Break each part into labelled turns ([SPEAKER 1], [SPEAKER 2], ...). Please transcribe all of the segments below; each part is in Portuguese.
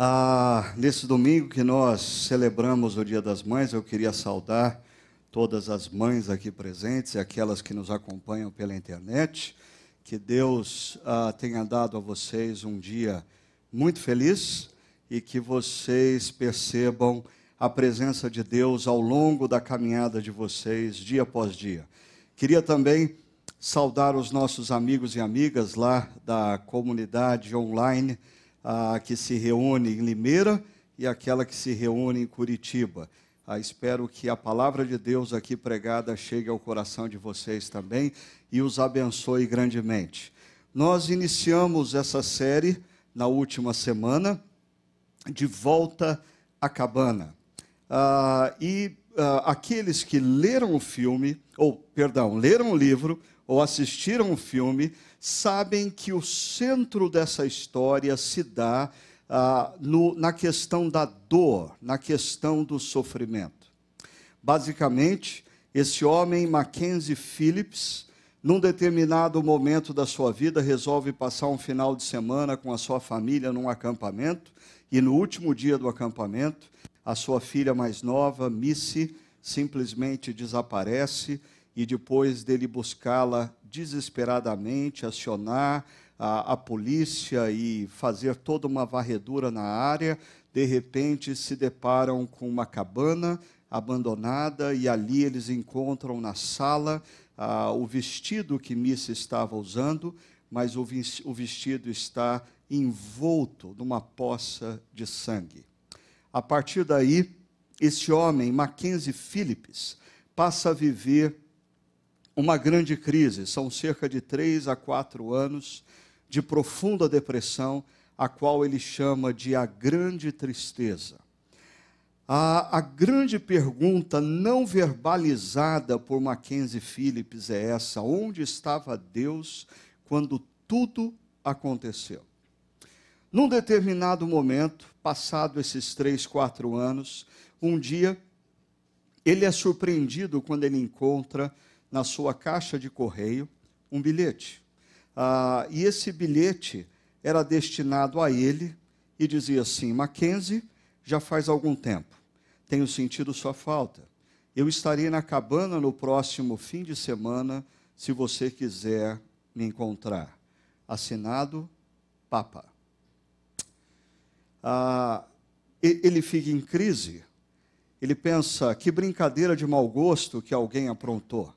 [SPEAKER 1] Ah, nesse domingo que nós celebramos o Dia das Mães, eu queria saudar todas as mães aqui presentes e aquelas que nos acompanham pela internet. Que Deus ah, tenha dado a vocês um dia muito feliz e que vocês percebam a presença de Deus ao longo da caminhada de vocês, dia após dia. Queria também saudar os nossos amigos e amigas lá da comunidade online ah, que se reúne em Limeira e aquela que se reúne em Curitiba. Ah, espero que a palavra de Deus aqui pregada chegue ao coração de vocês também e os abençoe grandemente. Nós iniciamos essa série na última semana, de volta à cabana. Ah, e ah, aqueles que leram o filme, ou, perdão, leram o livro, ou assistiram o filme, sabem que o centro dessa história se dá ah, no, na questão da dor, na questão do sofrimento. Basicamente, esse homem, Mackenzie Phillips, num determinado momento da sua vida, resolve passar um final de semana com a sua família num acampamento, e no último dia do acampamento, a sua filha mais nova, Missy, simplesmente desaparece e depois dele buscá-la desesperadamente, acionar a, a, polícia e fazer toda uma varredura na área, de repente se deparam com uma cabana abandonada e ali eles encontram na sala ah, o vestido que Missa estava usando, mas o, o vestido está envolto numa poça de sangue. A partir daí, esse homem, Mackenzie Phillips, passa a viver uma grande crise. São cerca de três a quatro anos de profunda depressão, a qual ele chama de a grande tristeza. A, a grande pergunta não verbalizada por Mackenzie Phillips é essa: onde estava Deus quando tudo aconteceu? Num determinado momento, passado esses três, quatro anos, um dia, ele é surpreendido quando ele encontra na sua caixa de correio um bilhete. Ah, e esse bilhete era destinado a ele e dizia assim: Mackenzie, já faz algum tempo, tenho sentido sua falta. Eu estarei na cabana no próximo fim de semana, se você quiser me encontrar. Assinado Papa. Ah, ele fica em crise. Ele pensa: que brincadeira de mau gosto que alguém aprontou.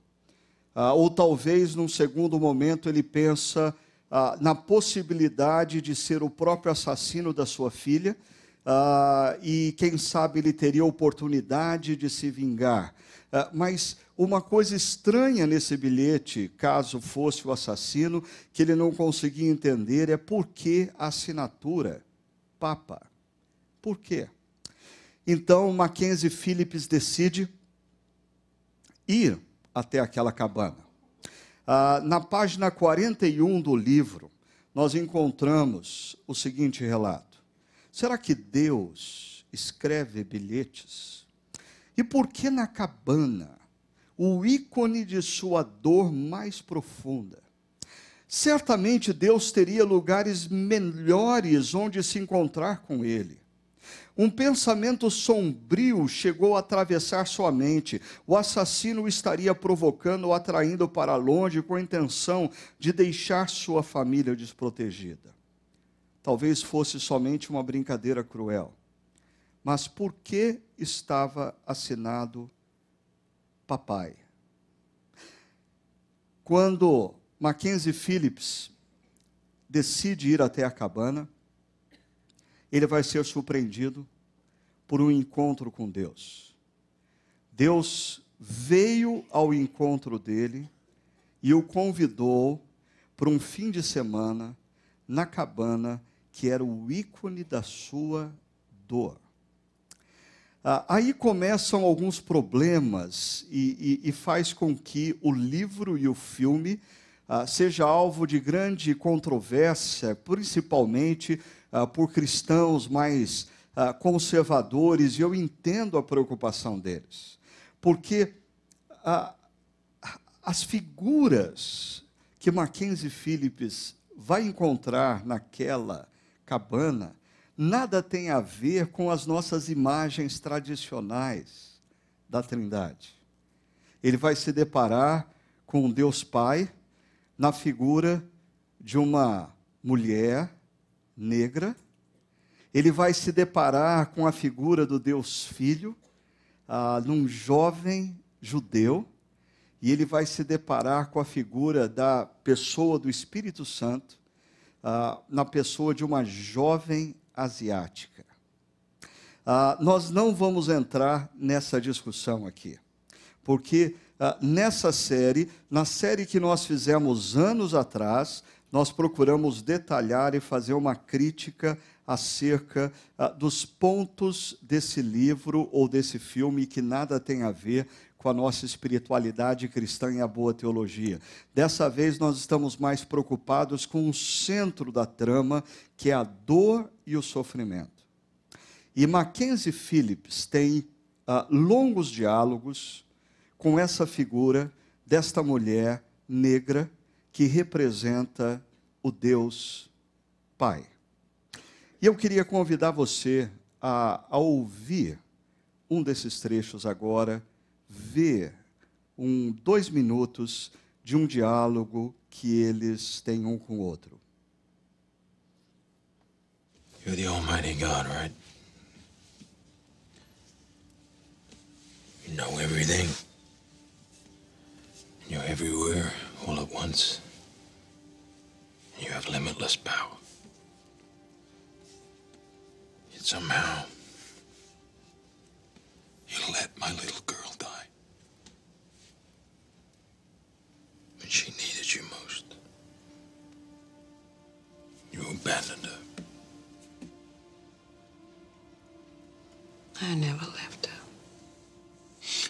[SPEAKER 1] Ah, ou talvez, num segundo momento, ele pensa ah, na possibilidade de ser o próprio assassino da sua filha, ah, e quem sabe ele teria oportunidade de se vingar. Ah, mas uma coisa estranha nesse bilhete, caso fosse o assassino, que ele não conseguia entender, é por que a assinatura Papa. Por quê? Então Mackenzie Phillips decide ir até aquela cabana. Ah, na página 41 do livro, nós encontramos o seguinte relato: Será que Deus escreve bilhetes? E por que na cabana, o ícone de sua dor mais profunda? Certamente Deus teria lugares melhores onde se encontrar com Ele. Um pensamento sombrio chegou a atravessar sua mente. O assassino estaria provocando ou atraindo para longe com a intenção de deixar sua família desprotegida. Talvez fosse somente uma brincadeira cruel. Mas por que estava assinado papai? Quando Mackenzie Phillips decide ir até a cabana, ele vai ser surpreendido por um encontro com Deus. Deus veio ao encontro dele e o convidou para um fim de semana na cabana que era o ícone da sua dor. Ah, aí começam alguns problemas e, e, e, faz com que o livro e o filme ah, seja alvo de grande controvérsia, principalmente ah, por cristãos mais ah, conservadores, e eu entendo a preocupação deles, porque ah, as figuras que Mackenzie Phillips vai encontrar naquela cabana nada tem a ver com as nossas imagens tradicionais da Trindade. Ele vai se deparar com Deus Pai na figura de uma mulher negra. Ele vai se deparar com a figura do Deus Filho, ah, num jovem judeu, e ele vai se deparar com a figura da pessoa do Espírito Santo, ah, na pessoa de uma jovem asiática. Ah, nós não vamos entrar nessa discussão aqui, porque ah, nessa série, na série que nós fizemos anos atrás, nós procuramos detalhar e fazer uma crítica acerca ah, dos pontos desse livro ou desse filme que nada tem a ver com a nossa espiritualidade cristã e a boa teologia. Dessa vez nós estamos mais preocupados com o centro da trama, que é a dor e o sofrimento. E Mackenzie Phillips tem uh, longos diálogos com essa figura desta mulher negra que representa o Deus Pai. E eu queria convidar você a, a ouvir um desses trechos agora ver um, dois minutos de um diálogo que eles têm um com o outro.
[SPEAKER 2] You're the Almighty God, right? You know everything. You're everywhere, all at once. You have limitless power. Yet somehow, you let my little girl die. When she needed you most. You abandoned her.
[SPEAKER 3] I never left her.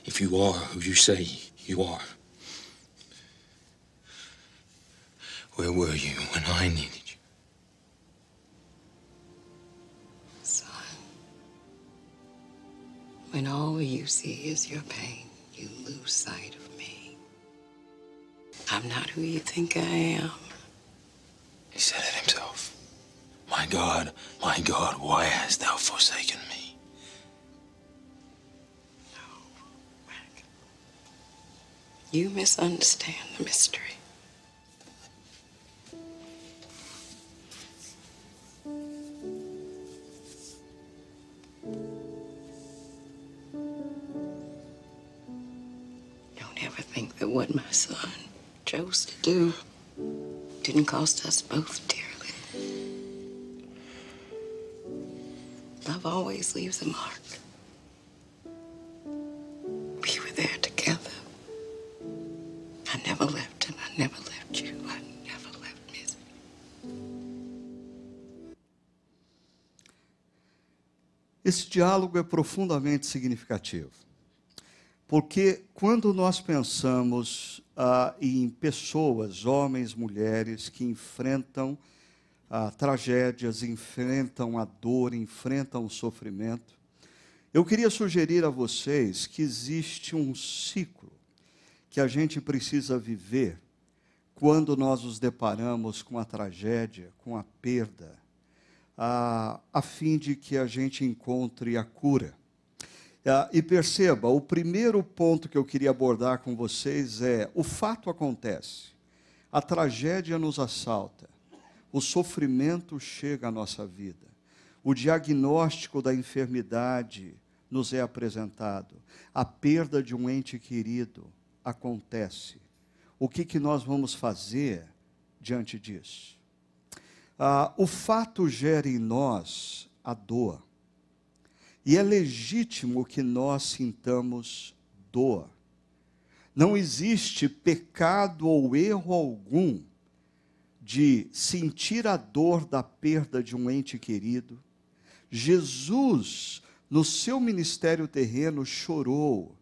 [SPEAKER 2] If you are who you say you are, where were you when I needed you?
[SPEAKER 3] Son, when all you see is your pain, you lose sight of me. I'm not who you think I am.
[SPEAKER 2] He said it himself. My God, my God, why hast thou forsaken me?
[SPEAKER 3] No, Mac. You misunderstand the mystery. Chose to do didn't cost us both dearly. Love always leaves a mark. We were there together. I never left him. I never left you. I never left Missy.
[SPEAKER 1] Esse diálogo é profundamente significativo. Porque quando nós pensamos ah, em pessoas, homens, mulheres, que enfrentam ah, tragédias, enfrentam a dor, enfrentam o sofrimento, eu queria sugerir a vocês que existe um ciclo que a gente precisa viver quando nós nos deparamos com a tragédia, com a perda, a, a fim de que a gente encontre a cura. Ah, e perceba, o primeiro ponto que eu queria abordar com vocês é: o fato acontece, a tragédia nos assalta, o sofrimento chega à nossa vida, o diagnóstico da enfermidade nos é apresentado, a perda de um ente querido acontece. O que, que nós vamos fazer diante disso? Ah, o fato gera em nós a dor e é legítimo que nós sintamos dor. Não existe pecado ou erro algum de sentir a dor da perda de um ente querido. Jesus, no seu ministério terreno, chorou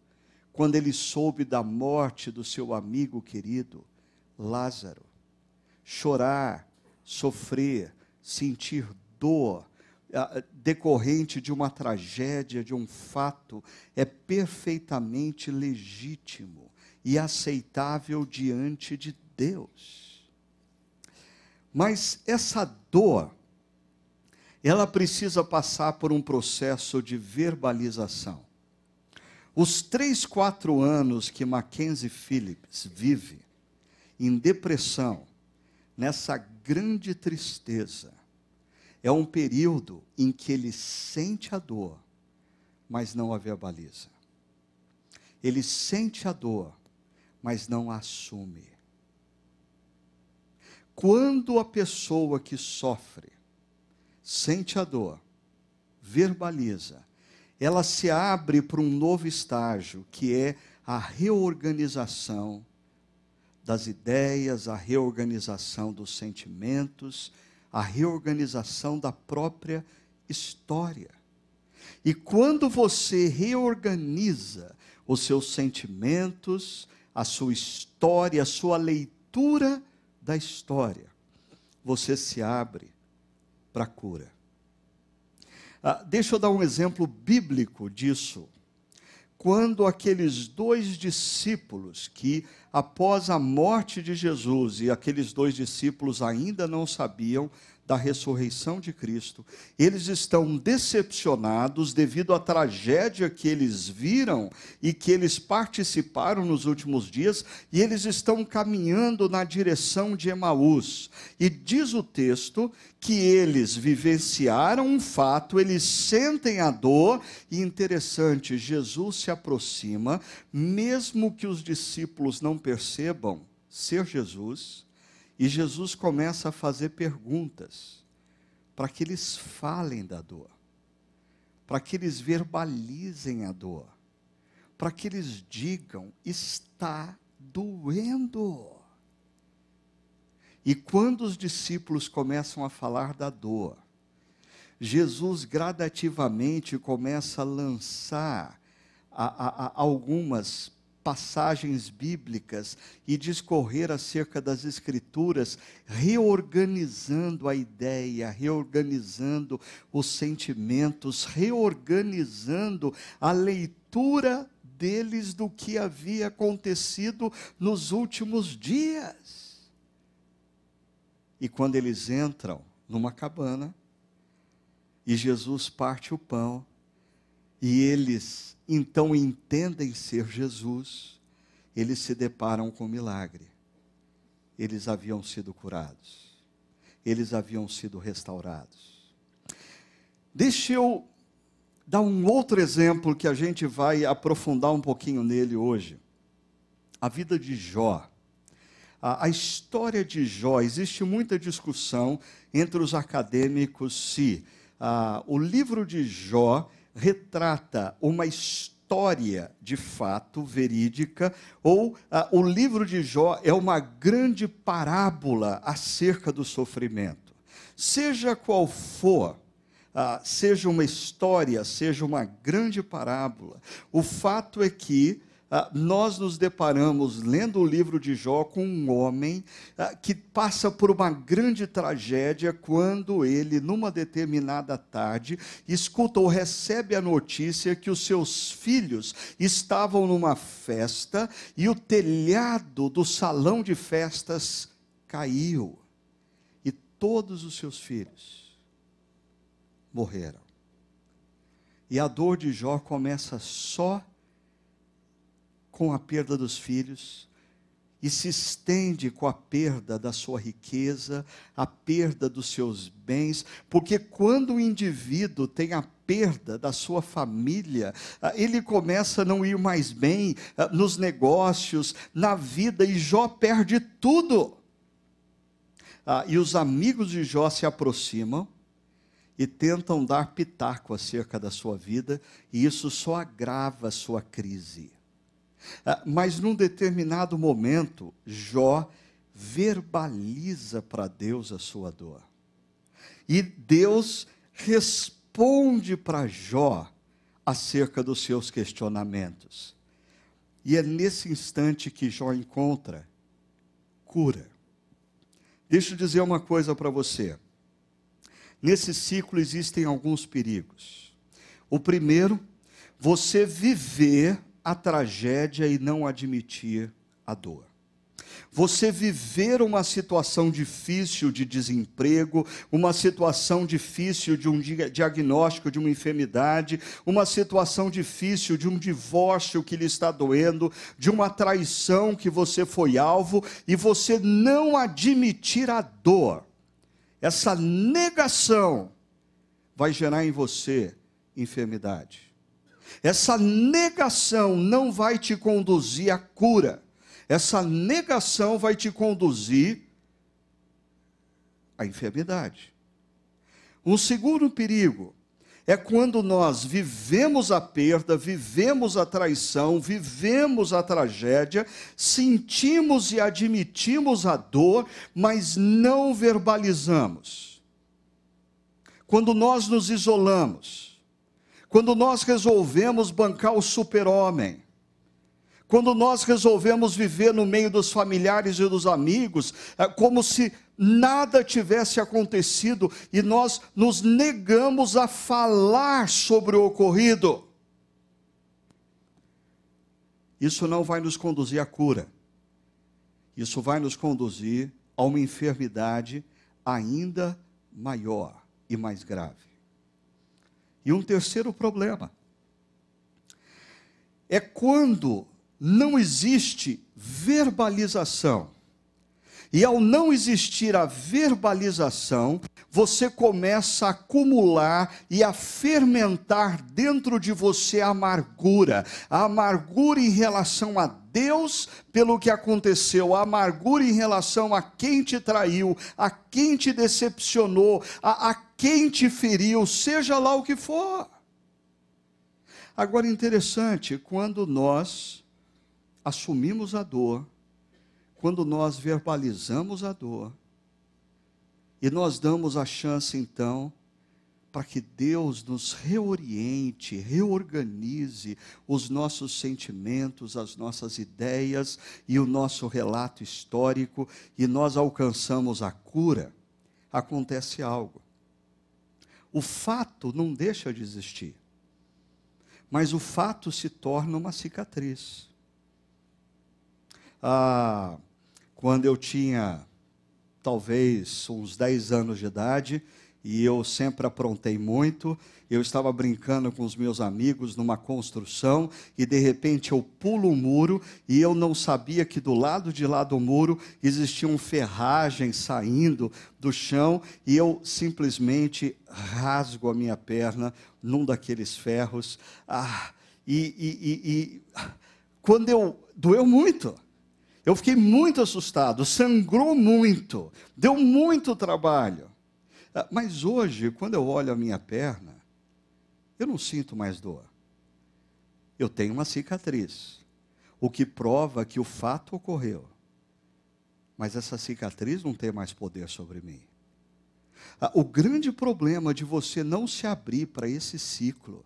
[SPEAKER 1] quando ele soube da morte do seu amigo querido, Lázaro. Chorar, sofrer, sentir dor, decorrente de uma tragédia, de um fato, é perfeitamente legítimo e aceitável diante de Deus. Mas essa dor, ela precisa passar por um processo de verbalização. Os três, quatro anos que Mackenzie Phillips vive em depressão, nessa grande tristeza, é um período em que ele sente a dor, mas não a verbaliza. Ele sente a dor, mas não a assume. Quando a pessoa que sofre sente a dor, verbaliza, ela se abre para um novo estágio, que é a reorganização das ideias, a reorganização dos sentimentos, a reorganização da própria história. E quando você reorganiza os seus sentimentos, a sua história, a sua leitura da história, você se abre para a cura. Ah, deixa eu dar um exemplo bíblico disso. Quando aqueles dois discípulos que, após a morte de Jesus, e aqueles dois discípulos ainda não sabiam da ressurreição de Cristo, eles estão decepcionados devido à tragédia que eles viram e que eles participaram nos últimos dias, e eles estão caminhando na direção de Emaús. E diz o texto que eles vivenciaram um fato, eles sentem a dor, e interessante, Jesus se aproxima, mesmo que os discípulos não percebam ser Jesus e Jesus começa a fazer perguntas para que eles falem da dor, para que eles verbalizem a dor, para que eles digam: está doendo. E quando os discípulos começam a falar da dor, Jesus gradativamente começa a lançar a, a, a algumas passagens bíblicas e discorrer acerca das Escrituras, reorganizando a ideia, reorganizando os sentimentos, reorganizando a leitura deles do que havia acontecido nos últimos dias. E quando eles entram numa cabana, e Jesus parte o pão, e eles então entendem ser Jesus, eles se deparam com um milagre. Eles haviam sido curados, eles haviam sido restaurados. Deixa eu dar um outro exemplo que a gente vai aprofundar um pouquinho nele hoje. A vida de Jó. A, a história de Jó, existe muita discussão entre os acadêmicos se ah, o livro de Jó retrata uma história de fato verídica, ou ah, o livro de Jó é uma grande parábola acerca do sofrimento. Seja qual for, ah, seja uma história, seja uma grande parábola, o fato é que nós nos deparamos, lendo o livro de Jó, com um homem ah, que passa por uma grande tragédia quando ele, numa determinada tarde, escuta ou recebe a notícia que os seus filhos estavam numa festa e o telhado do salão de festas caiu e todos os seus filhos morreram. E a dor de Jó começa só com a perda dos filhos e se estende com a perda da sua riqueza, a perda dos seus bens, porque quando o indivíduo tem a perda da sua família, ah, ele começa a não ir mais bem ah, nos negócios, na vida, e Jó perde tudo. Ah, e os amigos de Jó se aproximam e tentam dar pitaco acerca da sua vida, e isso só agrava a sua crise. Ah, mas num determinado momento, Jó verbaliza para Deus a sua dor. E Deus responde para Jó acerca dos seus questionamentos. E é nesse instante que Jó encontra cura. Deixa eu dizer uma coisa para você. Nesse ciclo existem alguns perigos. O primeiro, você viver a tragédia e não admitir a dor. você viver uma situação difícil de desemprego, uma situação difícil de um diagnóstico de uma enfermidade, uma situação difícil de um divórcio que lhe está doendo, de uma traição que você foi alvo e você não admitir a dor. Essa negação vai gerar em você enfermidade. Essa negação não vai te conduzir à cura. Essa negação vai te conduzir à enfermidade. Um segundo perigo é quando nós vivemos a perda, vivemos a traição, vivemos a tragédia, sentimos e admitimos a dor, mas não verbalizamos. Quando nós nos isolamos, quando nós resolvemos bancar o super-homem, quando nós resolvemos viver no meio dos familiares e dos amigos, é como se nada tivesse acontecido e nós nos negamos a falar sobre o ocorrido. Isso não vai nos conduzir à cura. Isso vai nos conduzir a uma enfermidade ainda maior e mais grave. E um terceiro problema é quando não existe verbalização. E ao não existir a verbalização, você começa a acumular e a fermentar dentro de você a amargura. A amargura em relação a Deus pelo que aconteceu, a amargura em relação a quem te traiu, a quem te decepcionou, a, a quem te feriu, seja lá o que for. Agora, interessante, quando nós assumimos a dor, quando nós verbalizamos a dor, e nós damos a chance, então, para que Deus nos reoriente, reorganize os nossos sentimentos, as nossas ideias e o nosso relato histórico, e nós alcançamos a cura, acontece algo. O fato não deixa de existir, mas o fato se torna uma cicatriz. Ah, quando eu tinha talvez uns 10 anos de idade, e eu sempre aprontei muito. Eu estava brincando com os meus amigos numa construção e de repente eu pulo um muro e eu não sabia que do lado de lá do muro existiam ferragens saindo do chão e eu simplesmente rasgo a minha perna num daqueles ferros. Ah, e, e, e, e quando eu doeu muito. Eu fiquei muito assustado, sangrou muito, deu muito trabalho. Ah, mas hoje, quando eu olho a minha perna, eu não sinto mais dor. Eu tenho uma cicatriz, o que prova que o fato ocorreu. Mas essa cicatriz não tem mais poder sobre mim. Ah, o grande problema de você não se abrir para esse ciclo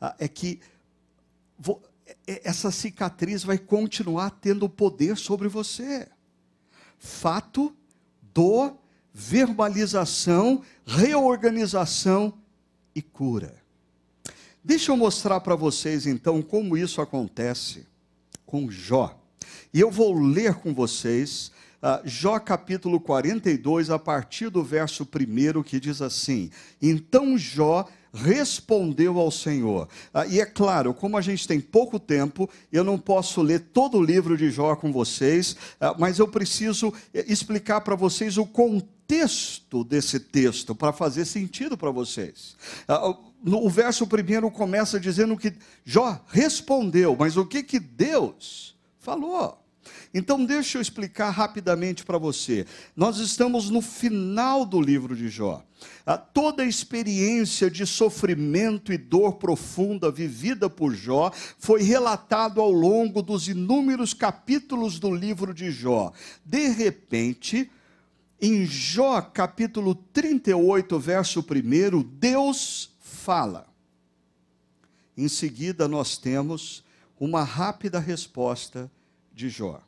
[SPEAKER 1] ah, é que essa cicatriz vai continuar tendo poder sobre você. Fato, dor, verbalização, reorganização e cura. Deixa eu mostrar para vocês então como isso acontece com Jó. E eu vou ler com vocês uh, Jó capítulo 42, a partir do verso 1, que diz assim: Então Jó respondeu ao Senhor. Ah, e é claro, como a gente tem pouco tempo, eu não posso ler todo o livro de Jó com vocês, ah, mas eu preciso eh, explicar para vocês o contexto desse texto, para fazer sentido para vocês. Ah, o verso primeiro começa dizendo que Jó respondeu, mas o que, que Deus falou? Então, deixa eu explicar rapidamente para você. Nós estamos no final do livro de Jó. A toda a experiência de sofrimento e dor profunda vivida por Jó foi relatado ao longo dos inúmeros capítulos do livro de Jó. De repente, em Jó capítulo 38, verso 1, Deus fala. Em seguida, nós temos uma rápida resposta de Jó.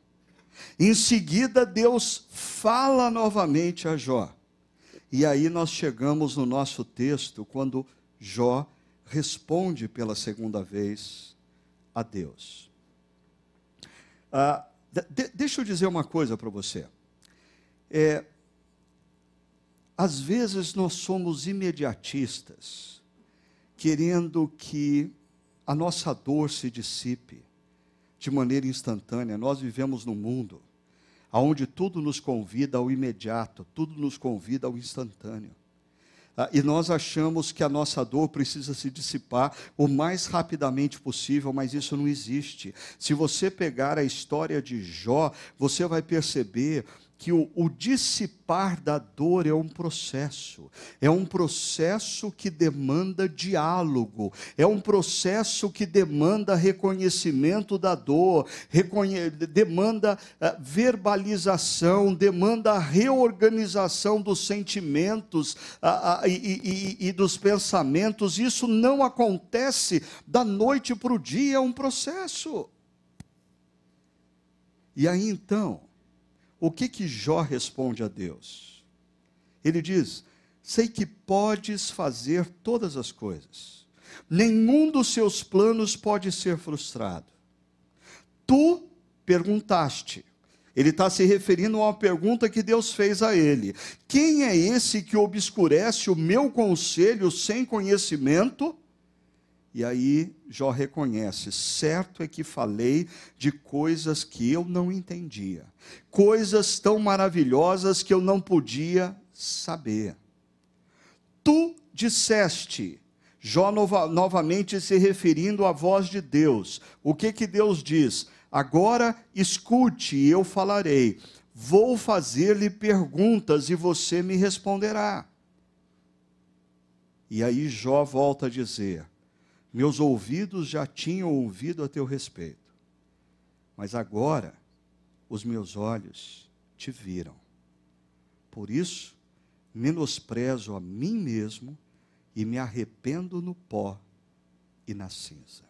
[SPEAKER 1] Em seguida, Deus fala novamente a Jó. E aí nós chegamos no nosso texto quando Jó responde pela segunda vez a Deus. Ah, De, deixa eu dizer uma coisa para você. É, às vezes nós somos imediatistas, querendo que a nossa dor se dissipe de maneira instantânea. Nós vivemos num mundo onde tudo nos convida ao imediato, tudo nos convida ao instantâneo. Ah, e nós achamos que a nossa dor precisa se dissipar o mais rapidamente possível, mas isso não existe. Se você pegar a história de Jó, você vai perceber que o, o, dissipar da dor é um processo, é um processo que demanda diálogo, é um processo que demanda reconhecimento da dor, reconhe demanda uh, verbalização, demanda reorganização dos sentimentos uh, uh, e, e, e dos pensamentos. Isso não acontece da noite para o dia, é um processo. E aí então, o que que Jó responde a Deus? Ele diz: Sei que podes fazer todas as coisas, nenhum dos seus planos pode ser frustrado. Tu perguntaste, ele está se referindo a uma pergunta que Deus fez a ele: Quem é esse que obscurece o meu conselho sem conhecimento? E aí Jó reconhece: certo é que falei de coisas que eu não entendia, coisas tão maravilhosas que eu não podia saber. Tu disseste, Jó nova, novamente se referindo à voz de Deus. O que que Deus diz? Agora escute e eu falarei. Vou fazer-lhe perguntas e você me responderá. E aí Jó volta a dizer: meus ouvidos já tinham ouvido a teu respeito, mas agora os meus olhos te viram. Por isso, menosprezo a mim mesmo e me arrependo no pó e na cinza.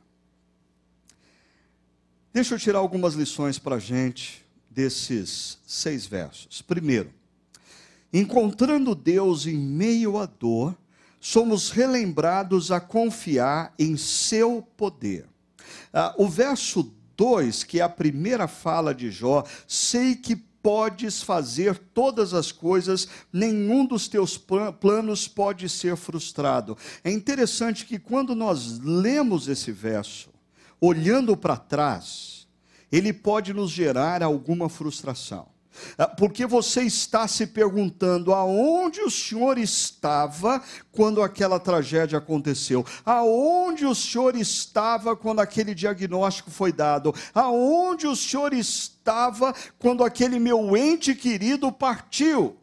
[SPEAKER 1] Deixa eu tirar algumas lições para a gente desses seis versos. Primeiro, encontrando Deus em meio à dor, somos relembrados a confiar em seu poder. Ah, o verso 2, que é a primeira fala de Jó, sei que podes fazer todas as coisas, nenhum dos teus planos pode ser frustrado. É interessante que quando nós lemos esse verso, olhando para trás, ele pode nos gerar alguma frustração. Ah, porque você está se perguntando aonde o senhor estava quando aquela tragédia aconteceu? Aonde o senhor estava quando aquele diagnóstico foi dado? Aonde o senhor estava quando aquele meu ente querido partiu?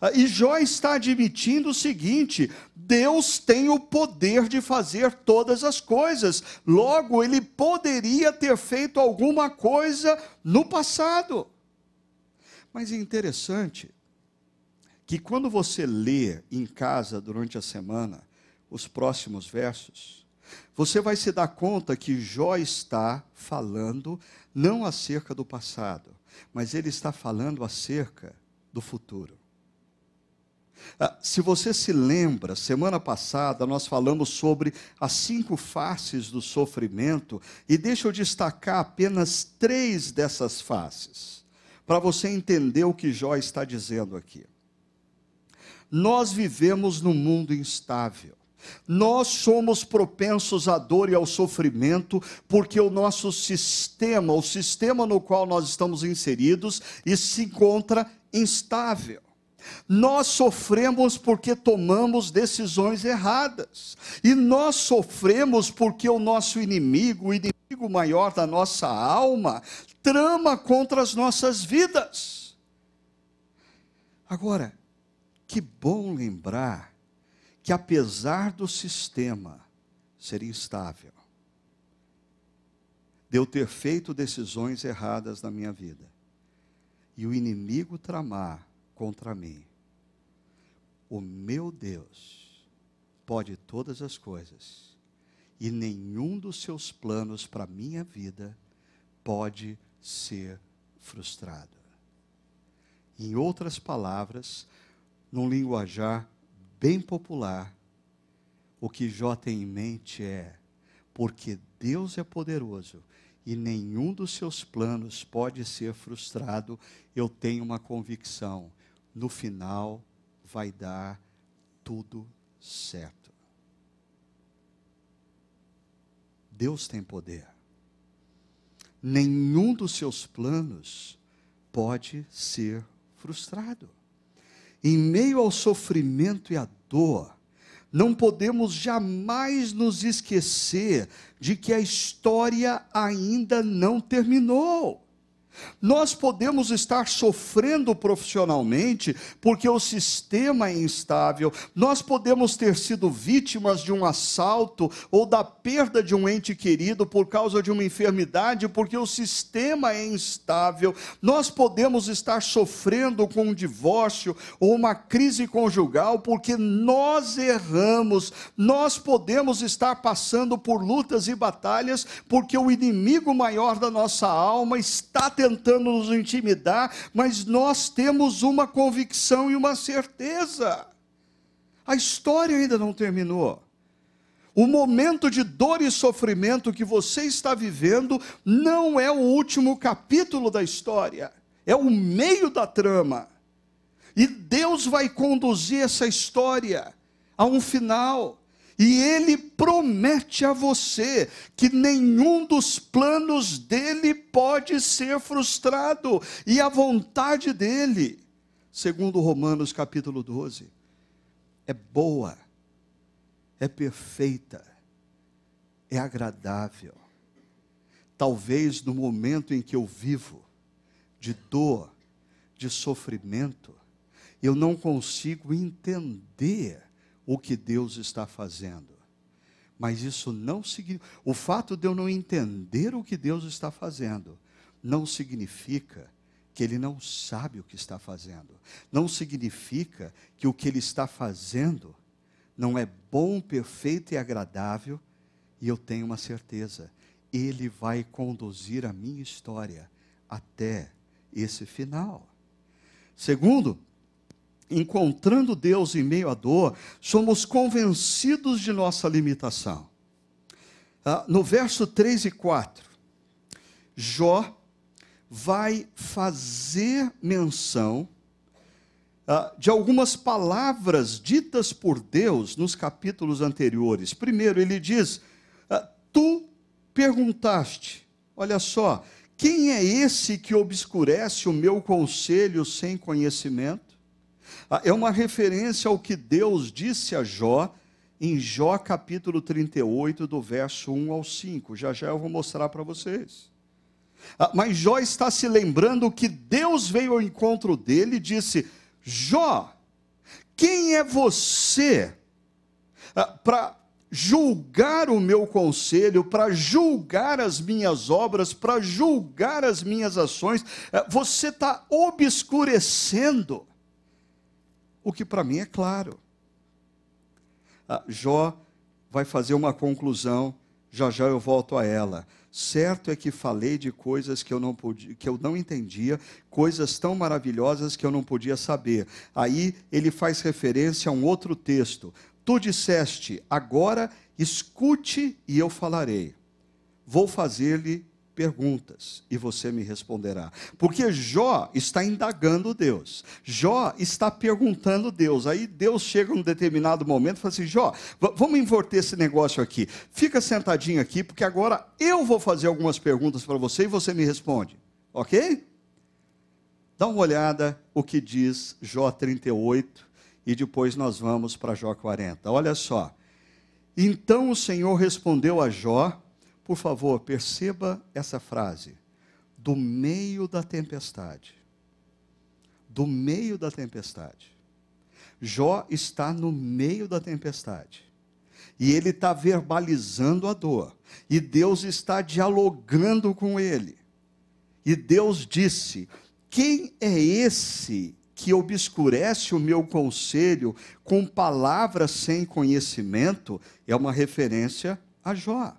[SPEAKER 1] Ah, e Jó está admitindo o seguinte: Deus tem o poder de fazer todas as coisas, logo, ele poderia ter feito alguma coisa no passado. Mas é interessante que quando você lê em casa durante a semana os próximos versos, você vai se dar conta que Jó está falando não acerca do passado, mas ele está falando acerca do futuro. Ah, se você se lembra, semana passada nós falamos sobre as cinco faces do sofrimento, e deixa eu destacar apenas três dessas faces para você entender o que Jó está dizendo aqui. Nós vivemos num mundo instável. Nós somos propensos à dor e ao sofrimento porque o nosso sistema, o sistema no qual nós estamos inseridos, se encontra instável. Nós sofremos porque tomamos decisões erradas. E nós sofremos porque o nosso inimigo, o inimigo maior da nossa alma, trama contra as nossas vidas. Agora, que bom lembrar que apesar do sistema ser instável, de eu ter feito decisões erradas na minha vida, e o inimigo tramar contra mim, o meu Deus pode todas as coisas, e nenhum dos seus planos para a minha vida pode ser frustrado. Em outras palavras, num linguajar bem popular, o que Jó tem em mente é: porque Deus é poderoso e nenhum dos seus planos pode ser frustrado, eu tenho uma convicção: no final vai dar tudo certo. Deus tem poder. Nenhum dos seus planos pode ser frustrado. Em meio ao sofrimento e à dor, não podemos jamais nos esquecer de que a história ainda não terminou. Nós podemos estar sofrendo profissionalmente porque o sistema é instável, nós podemos ter sido vítimas de um assalto ou da perda de um ente querido por causa de uma enfermidade, porque o sistema é instável, nós podemos estar sofrendo com um divórcio ou uma crise conjugal porque nós erramos, nós podemos estar passando por lutas e batalhas porque o inimigo maior da nossa alma está tentando tentando nos intimidar, mas nós temos uma convicção e uma certeza. A história ainda não terminou. O momento de dor e sofrimento que você está vivendo não é o último capítulo da história, é o meio da trama. E Deus vai conduzir essa história a um final. E ele promete a você que nenhum dos planos dele pode ser frustrado, e a vontade dele, segundo Romanos capítulo 12, é boa, é perfeita, é agradável. Talvez no momento em que eu vivo de dor, de sofrimento, eu não consigo entender o que Deus está fazendo. Mas isso não significa. O fato de eu não entender o que Deus está fazendo, não significa que Ele não sabe o que está fazendo. Não significa que o que Ele está fazendo não é bom, perfeito e agradável. E eu tenho uma certeza: Ele vai conduzir a minha história até esse final. Segundo, encontrando Deus em meio à dor, somos convencidos de nossa limitação. Ah, no verso 3 e 4, Jó vai fazer menção ah, de algumas palavras ditas por Deus nos capítulos anteriores. Primeiro, ele diz: ah, Tu perguntaste, olha só, quem é esse que obscurece o meu conselho sem conhecimento? Ah, é uma referência ao que Deus disse a Jó em Jó capítulo 38, do verso 1 ao 5. Já já eu vou mostrar para vocês. Ah, mas Jó está se lembrando que Deus veio ao encontro dele e disse: Jó, quem é você ah, para julgar o meu conselho, para julgar as minhas obras, para julgar as minhas ações? Você está obscurecendo o que para mim é claro. Ah, Jó vai fazer uma conclusão, já já eu volto a ela. Certo é que falei de coisas que eu não podia, que eu não entendia, coisas tão maravilhosas que eu não podia saber. Aí ele faz referência a um outro texto. Tu disseste: "Agora escute e eu falarei. Vou fazer-lhe perguntas e você me responderá. Porque Jó está indagando Deus. Jó está perguntando Deus. Aí Deus chega num determinado momento e fala assim: Jó, vamos inverter esse negócio aqui. Fica sentadinho aqui, porque agora eu vou fazer algumas perguntas para você e você me responde. Ok? Dá uma olhada o que diz Jó 38 e depois nós vamos para Jó 40. Olha só. Então o Senhor respondeu a Jó por favor, perceba essa frase. Do meio da tempestade. Do meio da tempestade. Jó está no meio da tempestade. E ele está verbalizando a dor. E Deus está dialogando com ele. E Deus disse: Quem é esse que obscurece o meu conselho com palavras sem conhecimento? É uma referência a Jó.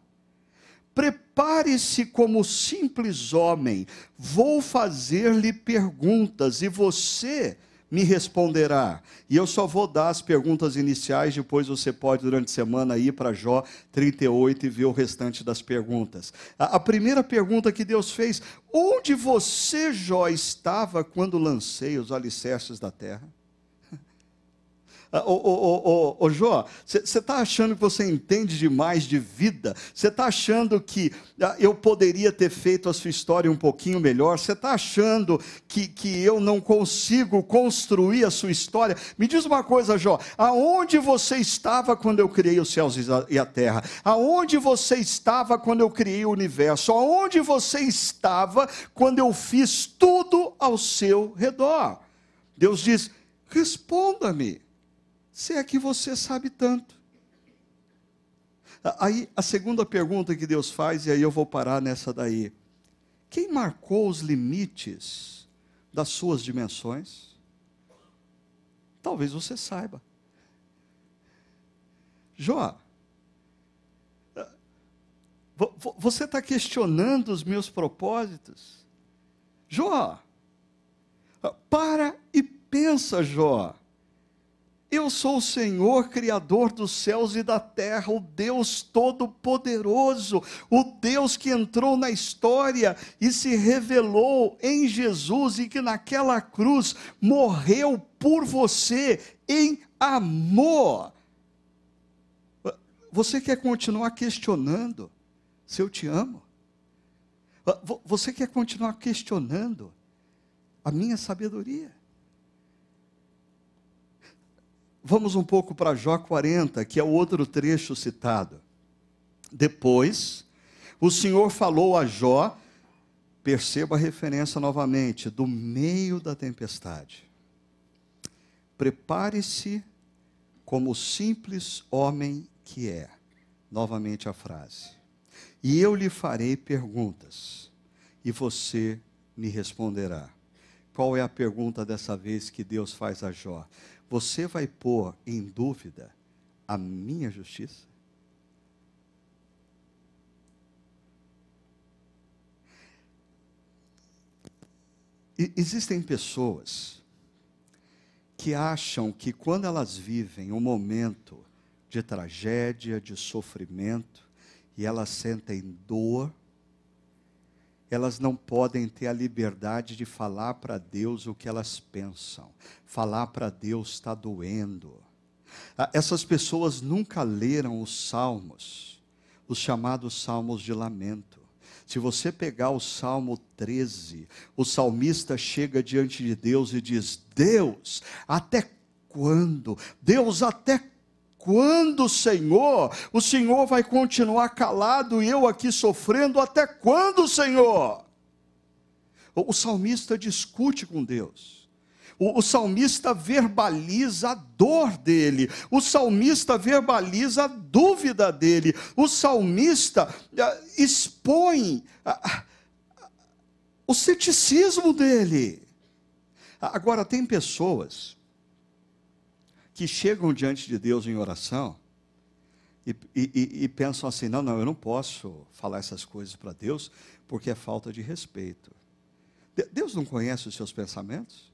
[SPEAKER 1] Prepare-se como simples homem, vou fazer-lhe perguntas e você me responderá. E eu só vou dar as perguntas iniciais, depois você pode, durante a semana, ir para Jó 38 e ver o restante das perguntas. A, primeira pergunta que Deus fez: Onde você, Jó, estava quando lancei os alicerces da terra? Ah, ô, ô, ô, ô Jó, você está achando que você entende demais de vida? Você está achando que ah, eu poderia ter feito a sua história um pouquinho melhor? Você está achando que, que eu não consigo construir a sua história? Me diz uma coisa, Jó, aonde você estava quando eu criei os céus e a terra? Aonde você estava quando eu criei o universo? Aonde você estava quando eu fiz tudo ao seu redor? Deus diz: responda-me se é que você sabe tanto. Aí a segunda pergunta que Deus faz, e aí eu vou parar nessa daí. Quem marcou os limites das suas dimensões? Talvez você saiba. Jó, você está questionando os meus propósitos? Jó, para e pensa, Jó. Eu sou o Senhor, Criador dos céus e da terra, o Deus Todo-Poderoso, o Deus que entrou na história e se revelou em Jesus e que naquela cruz morreu por você em amor. Você quer continuar questionando se eu te amo? Você quer continuar questionando a minha sabedoria? Vamos um pouco para Jó 40, que é o outro trecho citado. Depois, o Senhor falou a Jó, perceba a referência novamente, do meio da tempestade. Prepare-se como simples homem que é. Novamente a frase. E eu lhe farei perguntas, e você me responderá. Qual é a pergunta dessa vez que Deus faz a Jó? Você vai pôr em dúvida a minha justiça? E existem pessoas que acham que quando elas vivem um momento de tragédia, de sofrimento, e elas sentem dor, elas não podem ter a liberdade de falar para Deus o que elas pensam. Falar para Deus está doendo. Ah, essas pessoas nunca leram os salmos, os chamados salmos de lamento. Se você pegar o Salmo 13, o salmista chega diante de Deus e diz: Deus, até quando? Deus, até quando, Senhor? O Senhor vai continuar calado e eu aqui sofrendo até quando, Senhor? O, salmista discute com Deus. O, salmista verbaliza a dor dele, o salmista verbaliza a dúvida dele, o salmista uh, expõe o ceticismo dele. Agora, tem pessoas que chegam diante de Deus em oração e, e, e pensam assim: não, não, eu não posso falar essas coisas para Deus porque é falta de respeito. Deus não conhece os seus pensamentos?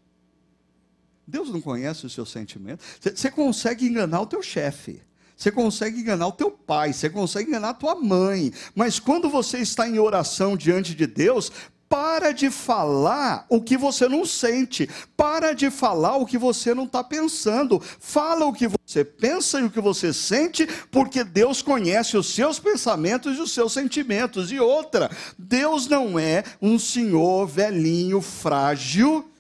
[SPEAKER 1] Deus não conhece os seus sentimentos? Você consegue enganar o teu chefe. Você consegue enganar o teu pai, você consegue enganar a tua mãe, mas quando você está em oração diante de Deus, para de falar o que você não sente. Para de falar o que você não está pensando. Fala o que você pensa e o que você sente, porque Deus conhece os seus pensamentos e os seus sentimentos. E outra, Deus não é um senhor velhinho, frágil,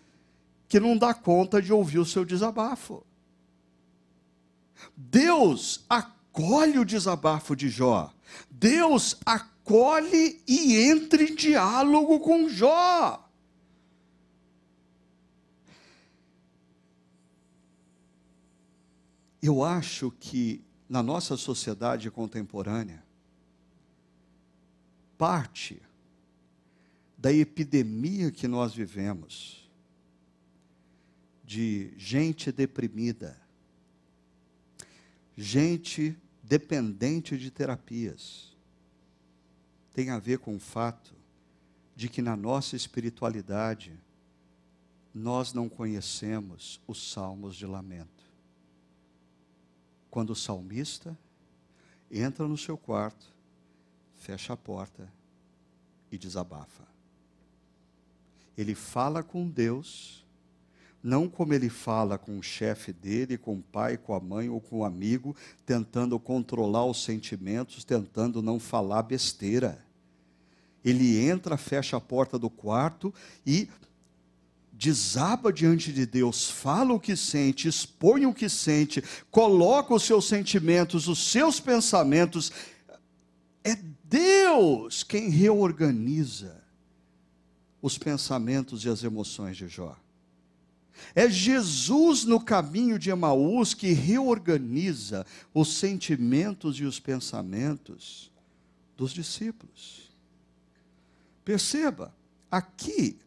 [SPEAKER 1] que não dá conta de ouvir o seu desabafo. Deus acolhe o desabafo de Jó. Deus acolhe acolhe e entre em diálogo com Jó. Eu acho que na nossa sociedade contemporânea, parte da epidemia que nós vivemos, de gente deprimida, gente dependente de terapias, tem a ver com o fato de que na nossa espiritualidade nós não conhecemos os salmos de lamento. Quando o salmista entra no seu quarto, fecha a porta e desabafa. Ele fala com Deus, não como ele fala com o chefe dele, com o pai, com a mãe ou com o amigo, tentando controlar os sentimentos, tentando não falar besteira. Ele entra, fecha a porta do quarto e desaba diante de Deus, fala o que sente, expõe o que sente, coloca os seus sentimentos, os seus pensamentos. É Deus quem reorganiza os pensamentos e as emoções de Jó. É Jesus no caminho de Emaús que reorganiza os sentimentos e os pensamentos dos discípulos. Perceba, aqui,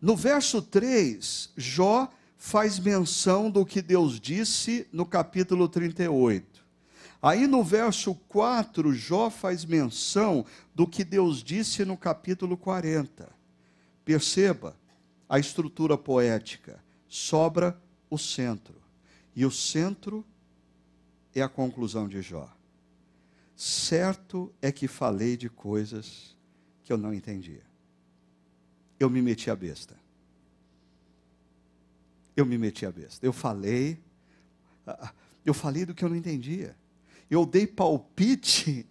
[SPEAKER 1] no verso 3, Jó faz menção do que Deus disse no capítulo 38. Aí no verso 4, Jó faz menção do que Deus disse no capítulo 40. Perceba a estrutura poética. Sobra o centro. E o centro é a conclusão de Jó. Certo é que falei de coisas que eu não entendia. Eu me meti a besta. Eu me meti a besta. Eu falei, eu falei do que eu não entendia eu dei palpite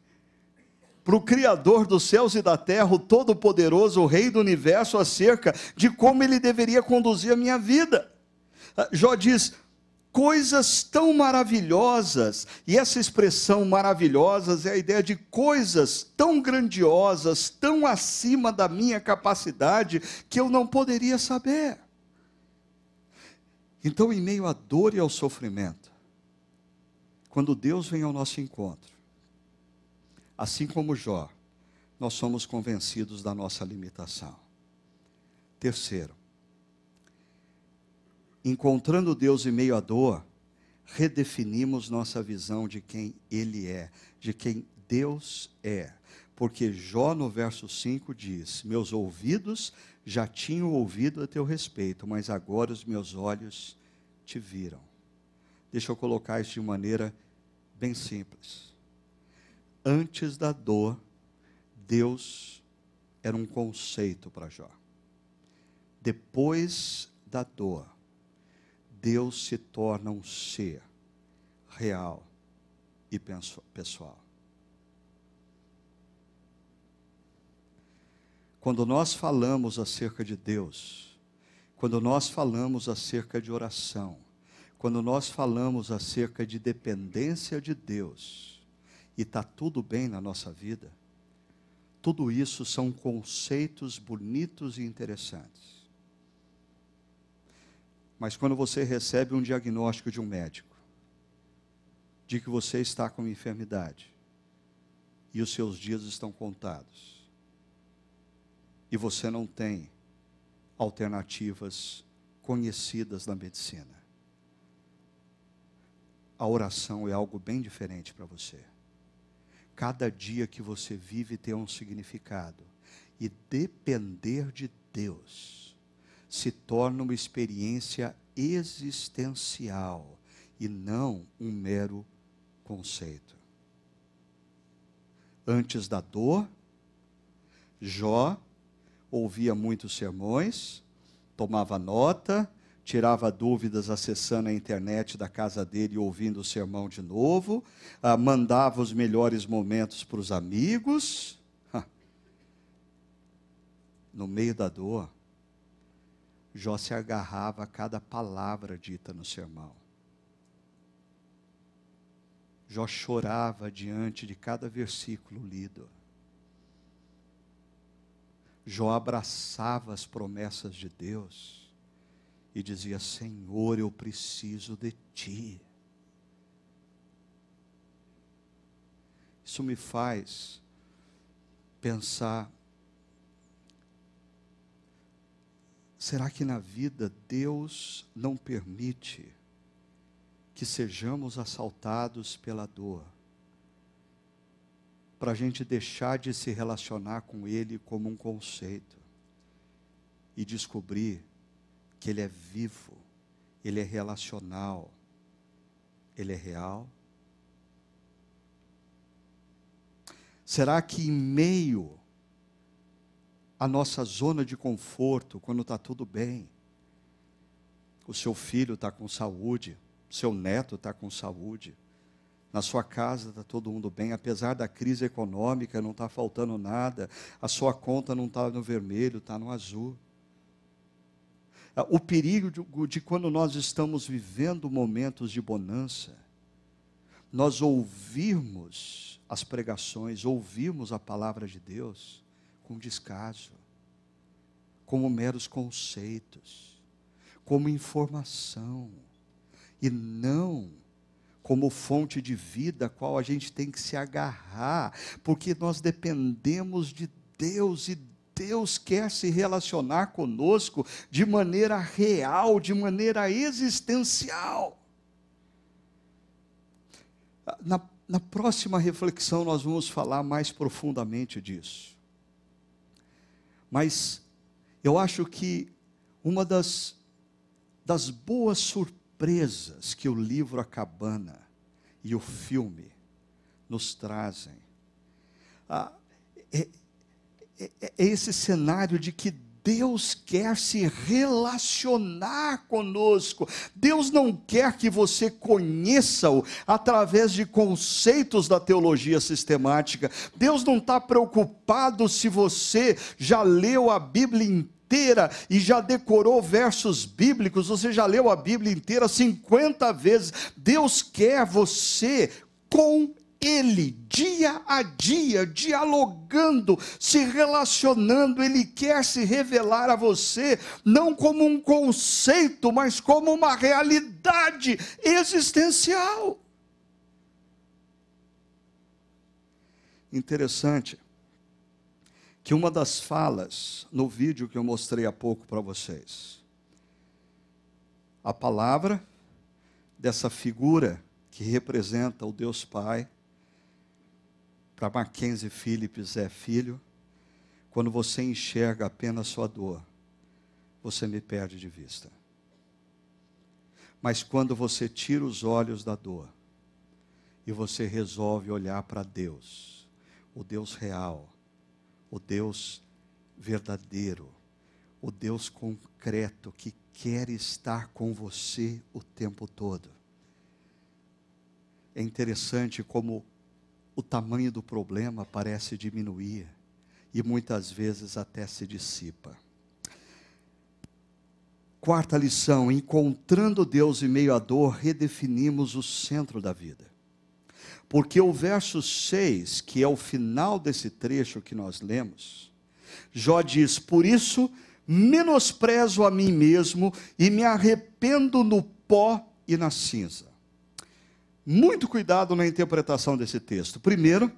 [SPEAKER 1] para o Criador dos céus e da terra, o Todo-Poderoso, o Rei do universo, acerca de como ele deveria conduzir a minha vida. Ah, Jó diz: coisas tão maravilhosas, e essa expressão maravilhosas é a ideia de coisas tão grandiosas, tão acima da minha capacidade, que eu não poderia saber. Então, em meio à dor e ao sofrimento, quando Deus vem ao nosso encontro, assim como Jó, nós somos convencidos da nossa limitação. Terceiro, encontrando Deus em meio à dor, redefinimos nossa visão de quem Ele é, de quem Deus é. Porque Jó, no verso 5, diz: Meus ouvidos já tinham ouvido a teu respeito, mas agora os meus olhos te viram. Deixa eu colocar isso de maneira bem simples. Antes da dor, Deus era um conceito para Jó. Depois da dor, Deus se torna um ser real e pessoal. Quando nós falamos acerca de Deus, quando nós falamos acerca de oração, quando nós falamos acerca de dependência de Deus e está tudo bem na nossa vida, tudo isso são conceitos bonitos e interessantes. Mas quando você recebe um diagnóstico de um médico, de que você está com enfermidade, e os seus dias estão contados, e você não tem alternativas conhecidas na medicina, a oração é algo bem diferente para você. Cada dia que você vive tem um significado. E depender de Deus se torna uma experiência existencial e não um mero conceito. Antes da dor, Jó ouvia muitos sermões, tomava nota, tirava dúvidas acessando a internet da casa dele e ouvindo o sermão de novo, ah, mandava os melhores momentos para os amigos. No meio da dor, Jó se agarrava a cada palavra dita no sermão. Jó chorava diante de cada versículo lido. Jó abraçava as promessas de Deus e dizia: Senhor, eu preciso de ti. Isso me faz pensar: será que na vida Deus não permite que sejamos assaltados pela dor? Para a gente deixar de se relacionar com Ele como um conceito e descobrir que Ele é vivo, Ele é relacional, Ele é real? Será que em meio à nossa zona de conforto, quando está tudo bem, o seu filho está com saúde, seu neto está com saúde, na sua casa está todo mundo bem, apesar da crise econômica, não está faltando nada, a sua conta não está no vermelho, está no azul. O perigo de, de quando nós estamos vivendo momentos de bonança, nós ouvirmos as pregações, ouvirmos a palavra de Deus com descaso, como meros conceitos, como informação, e não como fonte de vida a qual a gente tem que se agarrar, porque nós dependemos de Deus e Deus quer se relacionar conosco de maneira real, de maneira existencial. Na, na próxima reflexão, nós vamos falar mais profundamente disso. Mas eu acho que uma das, das boas surpresas, que o livro A Cabana e o filme nos trazem. Ah, é, é, é esse cenário de que Deus quer se relacionar conosco. Deus não quer que você conheça-o através de conceitos da teologia sistemática. Deus não está preocupado se você já leu a Bíblia inteira inteira e já decorou versos bíblicos, você já leu a Bíblia inteira 50 vezes. Deus quer você com ele, dia a dia, dialogando, se relacionando, Ele quer se revelar a você, não como um conceito, mas como uma realidade existencial. Interessante que uma das falas no vídeo que eu mostrei há pouco para vocês, a palavra dessa figura que representa o Deus Pai, para Mackenzie Phillips é filho, quando você enxerga apenas sua dor, você me perde de vista. Mas quando você tira os olhos da dor e você resolve olhar para Deus, o Deus real, o Deus verdadeiro, o Deus concreto que quer estar com você o tempo todo. É interessante como o tamanho do problema parece diminuir e muitas vezes até se dissipa. Quarta lição: encontrando Deus em meio à dor, redefinimos o centro da vida. Porque o verso 6, que é o final desse trecho que nós lemos, Jó diz: Por isso menosprezo a mim mesmo e me arrependo no pó e na cinza. Muito cuidado na interpretação desse texto. Primeiro,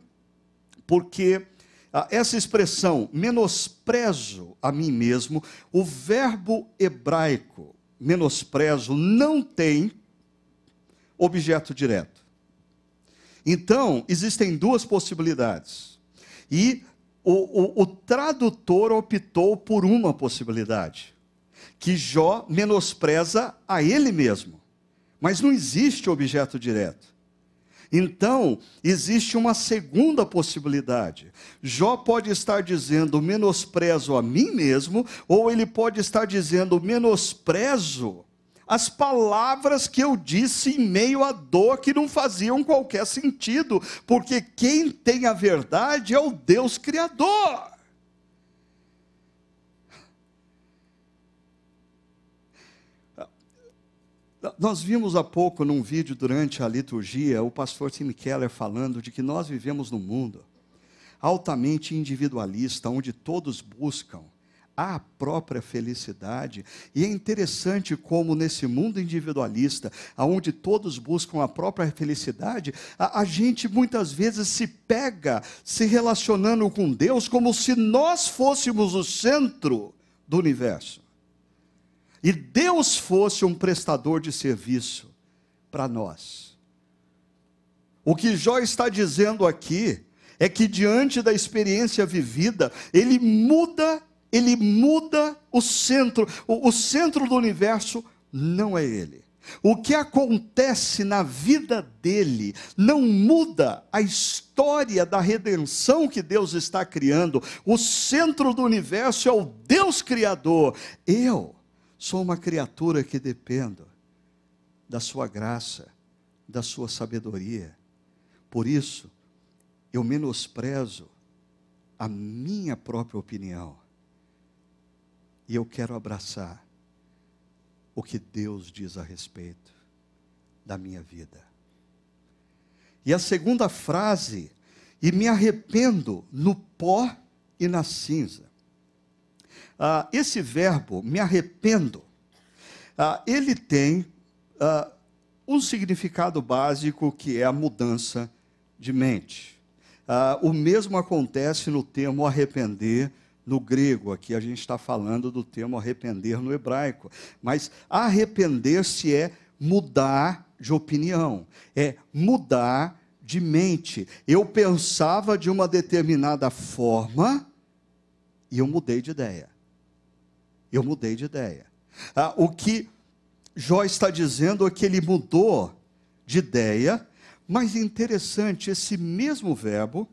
[SPEAKER 1] porque ah, essa expressão, menosprezo a mim mesmo, o verbo hebraico menosprezo não tem objeto direto. Então, existem duas possibilidades. E o, o, o tradutor optou por uma possibilidade: que Jó menospreza a ele mesmo. Mas não existe objeto direto. Então, existe uma segunda possibilidade. Jó pode estar dizendo menosprezo a mim mesmo, ou ele pode estar dizendo menosprezo as palavras que eu disse em meio à dor que não faziam qualquer sentido, porque quem tem a verdade é o Deus Criador. Nós vimos há pouco num vídeo durante a liturgia o pastor Tim Keller falando de que nós vivemos num mundo altamente individualista, onde todos buscam a própria felicidade. E é interessante como nesse mundo individualista, onde todos buscam a própria felicidade, a, a, gente muitas vezes se pega se relacionando com Deus como se nós fôssemos o centro do universo. E Deus fosse um prestador de serviço para nós. O que Jó está dizendo aqui é que diante da experiência vivida, ele muda ele muda o centro. O, o centro do universo não é ele. O que acontece na vida dele não muda a história da redenção que Deus está criando. O centro do universo é o Deus Criador. Eu sou uma criatura que dependo da sua graça, da sua sabedoria. Por isso, eu menosprezo a minha própria opinião. E eu quero abraçar o que Deus diz a respeito da minha vida. E a segunda frase, e me arrependo no pó e na cinza. Ah, esse verbo, me arrependo, ah, ele tem ah, um significado básico que é a mudança de mente. Ah, o mesmo acontece no termo arrepender no grego, aqui a gente está falando do termo arrepender no hebraico. Mas arrepender-se é mudar de opinião, é mudar de mente. Eu pensava de uma determinada forma e eu mudei de ideia. Eu mudei de ideia. Ah, o que Jó está dizendo é que ele mudou de ideia, mas interessante, esse mesmo verbo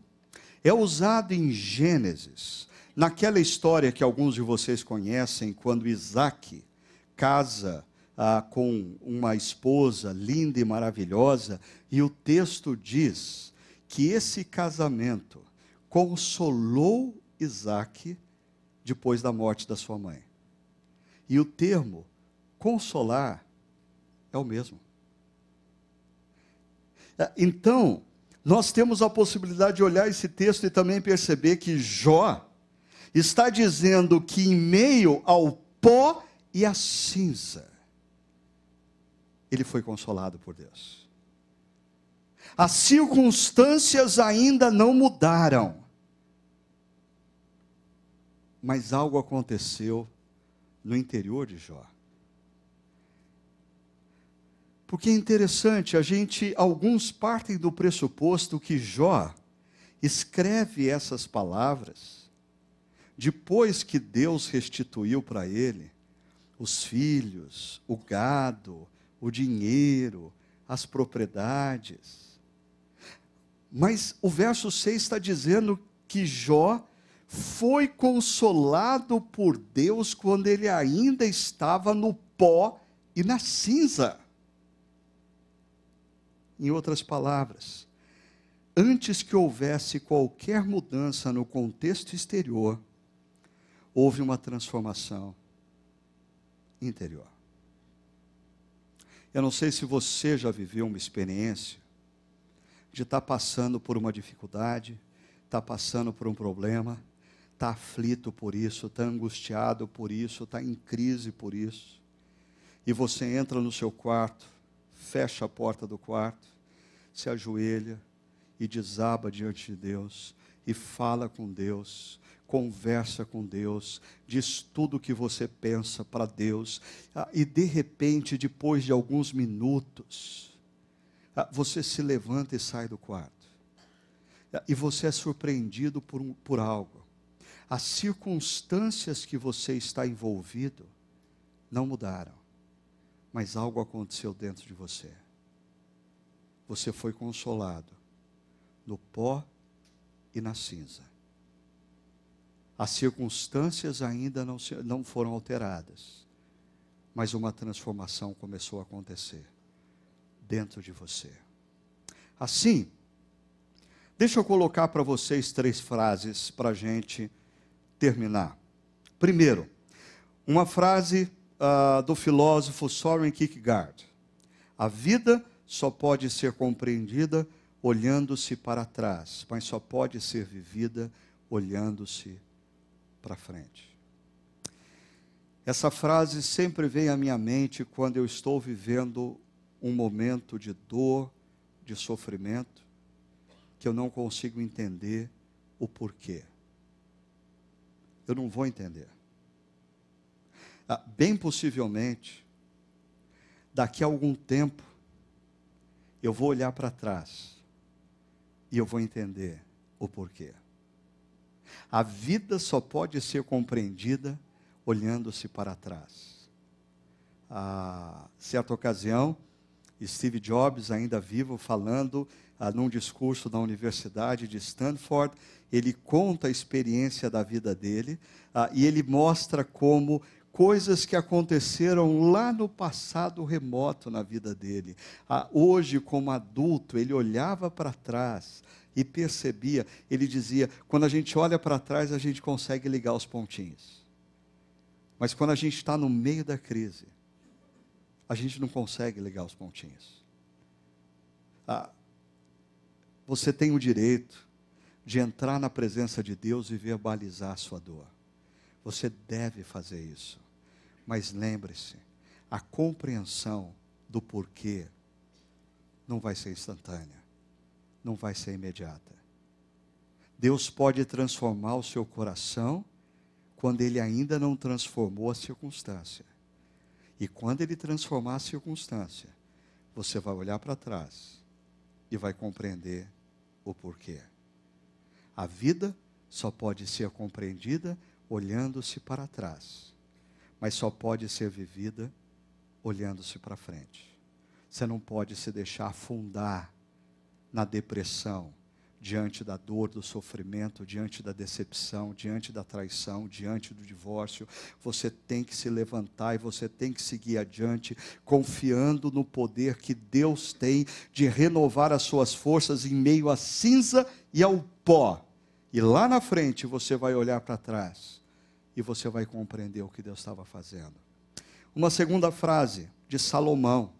[SPEAKER 1] é usado em Gênesis Naquela história que alguns de vocês conhecem, quando Isaac casa ah, com uma esposa linda e maravilhosa, e o texto diz que esse casamento consolou Isaac depois da morte da sua mãe. E o termo consolar é o mesmo. Ah, então, nós temos a possibilidade de olhar esse texto e também perceber que Jó está dizendo que em meio ao pó e à cinza, ele foi consolado por Deus. As circunstâncias ainda não mudaram, mas algo aconteceu no interior de Jó. Porque é interessante, a gente, alguns partem do pressuposto que Jó escreve essas palavras depois que Deus restituiu para ele os filhos, o gado, o dinheiro, as propriedades. Mas o verso 6 está dizendo que Jó foi consolado por Deus quando ele ainda estava no pó e na cinza. Em outras palavras, antes que houvesse qualquer mudança no contexto exterior, houve uma transformação interior. Eu não sei se você já viveu uma experiência de estar tá passando por uma dificuldade, estar tá passando por um problema, estar tá aflito por isso, estar angustiado por isso, estar em crise por isso, e você entra no seu quarto, fecha a porta do quarto, se ajoelha e desaba diante de Deus e fala com Deus conversa com Deus, diz tudo o que você pensa para Deus, ah, e de repente, depois de alguns minutos, ah, você se levanta e sai do quarto, ah, e você é surpreendido por, um, por algo. As circunstâncias que você está envolvido não mudaram, mas algo aconteceu dentro de você. Você foi consolado no pó e na cinza as circunstâncias ainda não, se, não foram alteradas, mas uma transformação começou a acontecer dentro de você. Assim, deixa eu colocar para vocês três frases para a gente terminar. Primeiro, uma frase uh, do filósofo Soren Kierkegaard: A vida só pode ser compreendida olhando-se para trás, mas só pode ser vivida olhando-se para frente. Essa frase sempre vem à minha mente quando eu estou vivendo um momento de dor, de sofrimento, que eu não consigo entender o porquê. Eu não vou entender. Ah, bem possivelmente, daqui a algum tempo, eu vou olhar para trás e eu vou entender o porquê. A vida só pode ser compreendida olhando-se para trás. A certa ocasião, Steve Jobs, ainda vivo, falando ah, num discurso da Universidade de Stanford, ele conta a experiência da vida dele ah, e ele mostra como coisas que aconteceram lá no passado remoto na vida dele. Ah, hoje, como adulto, ele olhava para trás e percebia, ele dizia: quando a gente olha para trás, a gente consegue ligar os pontinhos. Mas quando a gente está no meio da crise, a gente não consegue ligar os pontinhos. Ah, você tem o direito de entrar na presença de Deus e verbalizar a sua dor. Você deve fazer isso. Mas lembre-se, a compreensão do porquê não vai ser instantânea, não vai ser imediata. Deus pode transformar o seu coração quando ele ainda não transformou a circunstância. E quando ele transformar a circunstância, você vai olhar para trás e vai compreender o porquê. A vida só pode ser compreendida olhando-se para trás, mas só pode ser vivida olhando-se para frente. Você não pode se deixar afundar na depressão, diante da dor, do sofrimento, diante da decepção, diante da traição, diante do divórcio. Você tem que se levantar e você tem que seguir adiante, confiando no poder que Deus tem de renovar as suas forças em meio à cinza e ao pó. E lá na frente você vai olhar para trás e você vai compreender o que Deus estava fazendo. Uma segunda frase de Salomão,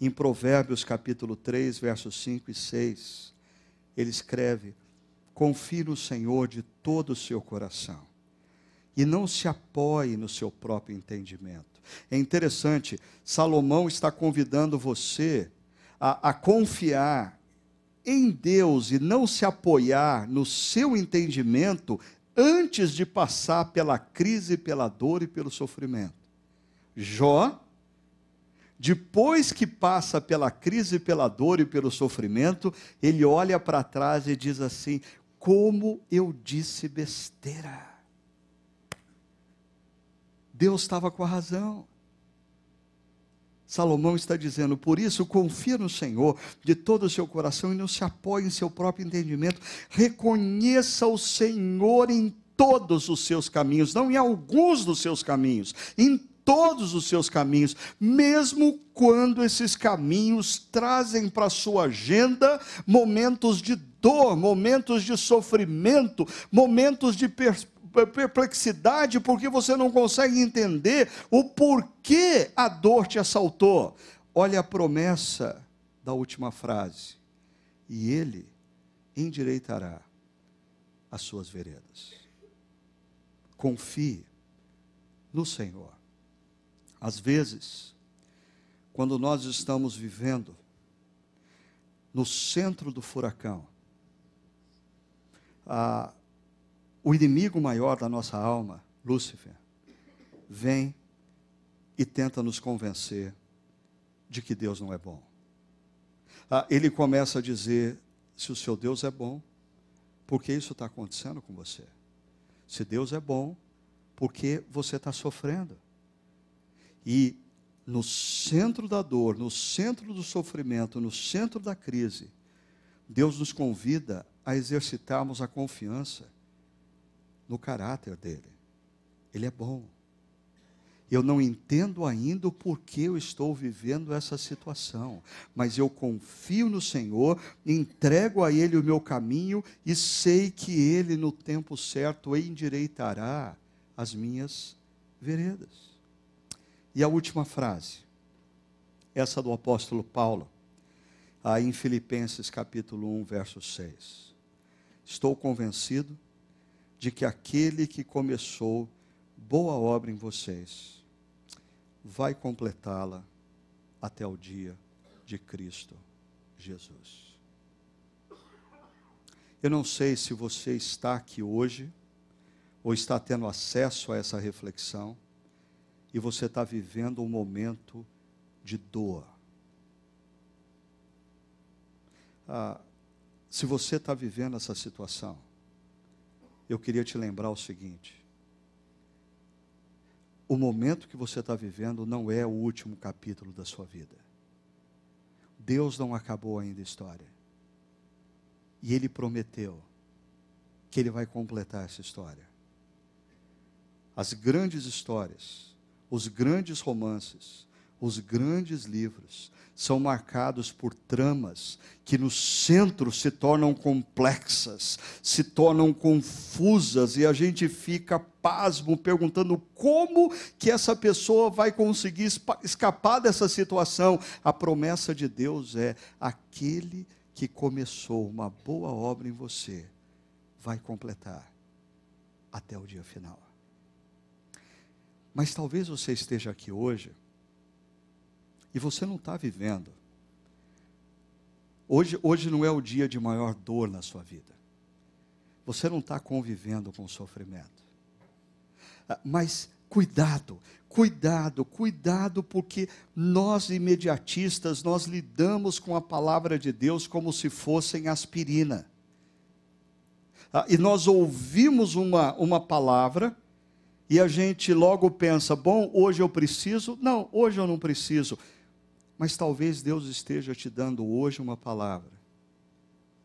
[SPEAKER 1] em Provérbios capítulo 3, versos 5 e 6 ele escreve: confie no Senhor de todo o seu coração e não se apoie no seu próprio entendimento. É interessante, Salomão está convidando você a, a confiar em Deus e não se apoiar no seu entendimento antes de passar pela crise, pela dor e pelo sofrimento. Jó depois que passa pela crise, pela dor e pelo sofrimento, ele olha para trás e diz assim: Como eu disse besteira. Deus estava com a razão. Salomão está dizendo, por isso confia no Senhor de todo o seu coração e não se apoie em seu próprio entendimento. Reconheça o Senhor em todos os seus caminhos, não em alguns dos seus caminhos, em todos os seus caminhos, mesmo quando esses caminhos trazem para a sua agenda momentos de dor, momentos de sofrimento, momentos de perplexidade, porque você não consegue entender o porquê a dor te assaltou. Olha a promessa da última frase. E ele endireitará as suas veredas. Confie no Senhor. Às vezes, quando nós estamos vivendo no centro do furacão, a, o inimigo maior da nossa alma, Lúcifer, vem e tenta nos convencer de que Deus não é bom. Ah, ele começa a dizer: se o seu Deus é bom, por que isso está acontecendo com você? Se Deus é bom, por que você está sofrendo? E no centro da dor, no centro do sofrimento, no centro da crise, Deus nos convida a exercitarmos a confiança no caráter dele. Ele é bom. Eu não entendo ainda o porquê eu estou vivendo essa situação, mas eu confio no Senhor, entrego a Ele o meu caminho e sei que Ele, no tempo certo, endireitará as minhas veredas. E a última frase, essa do apóstolo Paulo, aí em Filipenses capítulo 1, verso 6. Estou convencido de que aquele que começou boa obra em vocês vai completá-la até o dia de Cristo Jesus. Eu não sei se você está aqui hoje ou está tendo acesso a essa reflexão e você está vivendo um momento de dor. Ah, se você está vivendo essa situação, eu queria te lembrar o seguinte: o momento que você está vivendo não é o último capítulo da sua vida. Deus não acabou ainda a história. E Ele prometeu que Ele vai completar essa história. As grandes histórias, os grandes romances, os grandes livros são marcados por tramas que no centro se tornam complexas, se tornam confusas e a gente fica pasmo perguntando como que essa pessoa vai conseguir escapar dessa situação. A promessa de Deus é aquele que começou uma boa obra em você vai completar até o dia final. Mas talvez você esteja aqui hoje e você não está vivendo. Hoje, hoje não é o dia de maior dor na sua vida. Você não está convivendo com o sofrimento. Ah, mas cuidado, cuidado, cuidado, porque nós imediatistas, nós lidamos com a palavra de Deus como se fossem aspirina. Ah, e nós ouvimos uma, uma palavra e a gente logo pensa: bom, hoje eu preciso. Não, hoje eu não preciso. Mas talvez Deus esteja te dando hoje uma palavra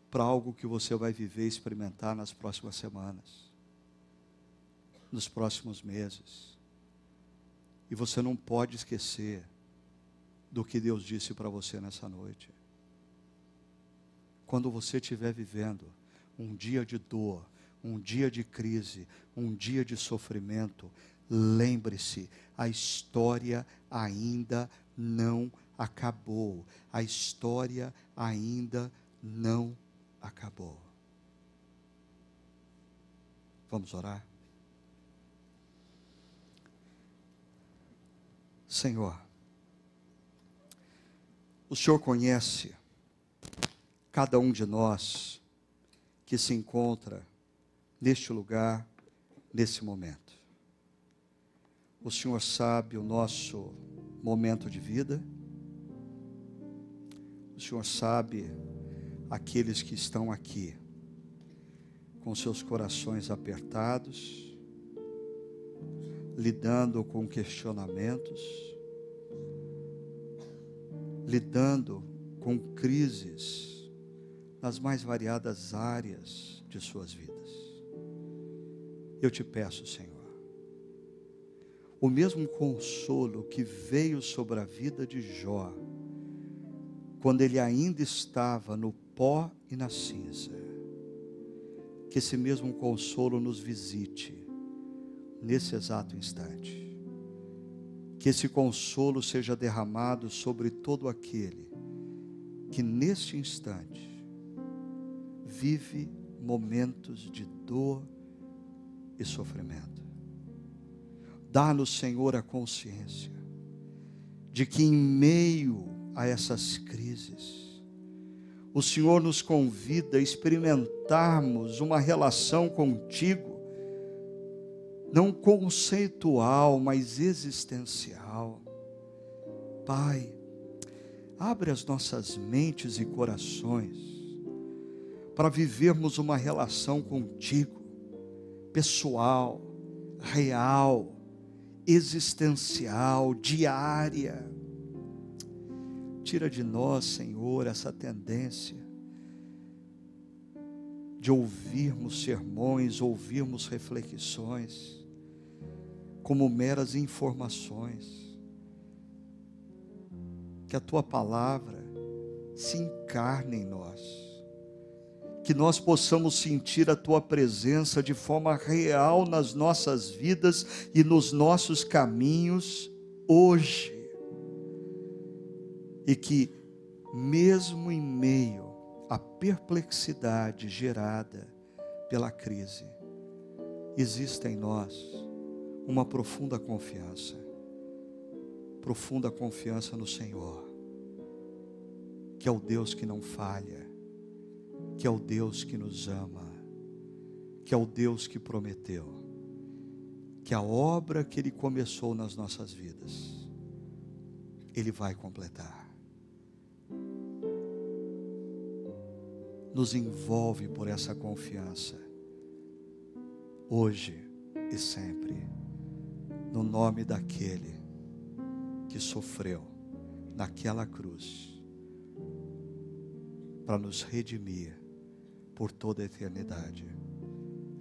[SPEAKER 1] para algo que você vai viver e experimentar nas próximas semanas, nos próximos meses. E você não pode esquecer do que Deus disse para você nessa noite. Quando você estiver vivendo um dia de dor, um dia de crise, um dia de sofrimento, lembre-se, a história ainda não acabou. A história ainda não acabou. Vamos orar? Senhor, o Senhor conhece cada um de nós que se encontra neste lugar, nesse momento. O Senhor sabe o nosso momento de vida o Senhor sabe aqueles que estão aqui com seus corações apertados, lidando com questionamentos, lidando com crises nas mais variadas áreas de suas vidas. Eu te peço, Senhor, o mesmo consolo que veio sobre a vida de Jó, quando ele ainda estava no pó e na cinza. Que esse mesmo consolo nos visite nesse exato instante. Que esse consolo seja derramado sobre todo aquele que neste instante vive momentos de dor e sofrimento. Dá-nos, Senhor, a consciência de que em meio a essas crises. O Senhor nos convida a experimentarmos uma relação contigo, não conceitual, mas existencial. Pai, abre as nossas mentes e corações para vivermos uma relação contigo, pessoal, real, existencial, diária Tira de nós, Senhor, essa tendência de ouvirmos sermões, ouvirmos reflexões, como meras informações. Que a tua palavra se encarne em nós, que nós possamos sentir a tua presença de forma real nas nossas vidas e nos nossos caminhos hoje. E que, mesmo em meio à perplexidade gerada pela crise, existe em nós uma profunda confiança. Profunda confiança no Senhor, que é o Deus que não falha, que é o Deus que nos ama, que é o Deus que prometeu, que a obra que Ele começou nas nossas vidas, Ele vai completar. nos envolve por essa confiança hoje e sempre, no nome daquele que sofreu naquela cruz para nos redimir por toda a eternidade.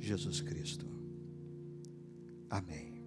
[SPEAKER 1] Jesus Cristo. Amém.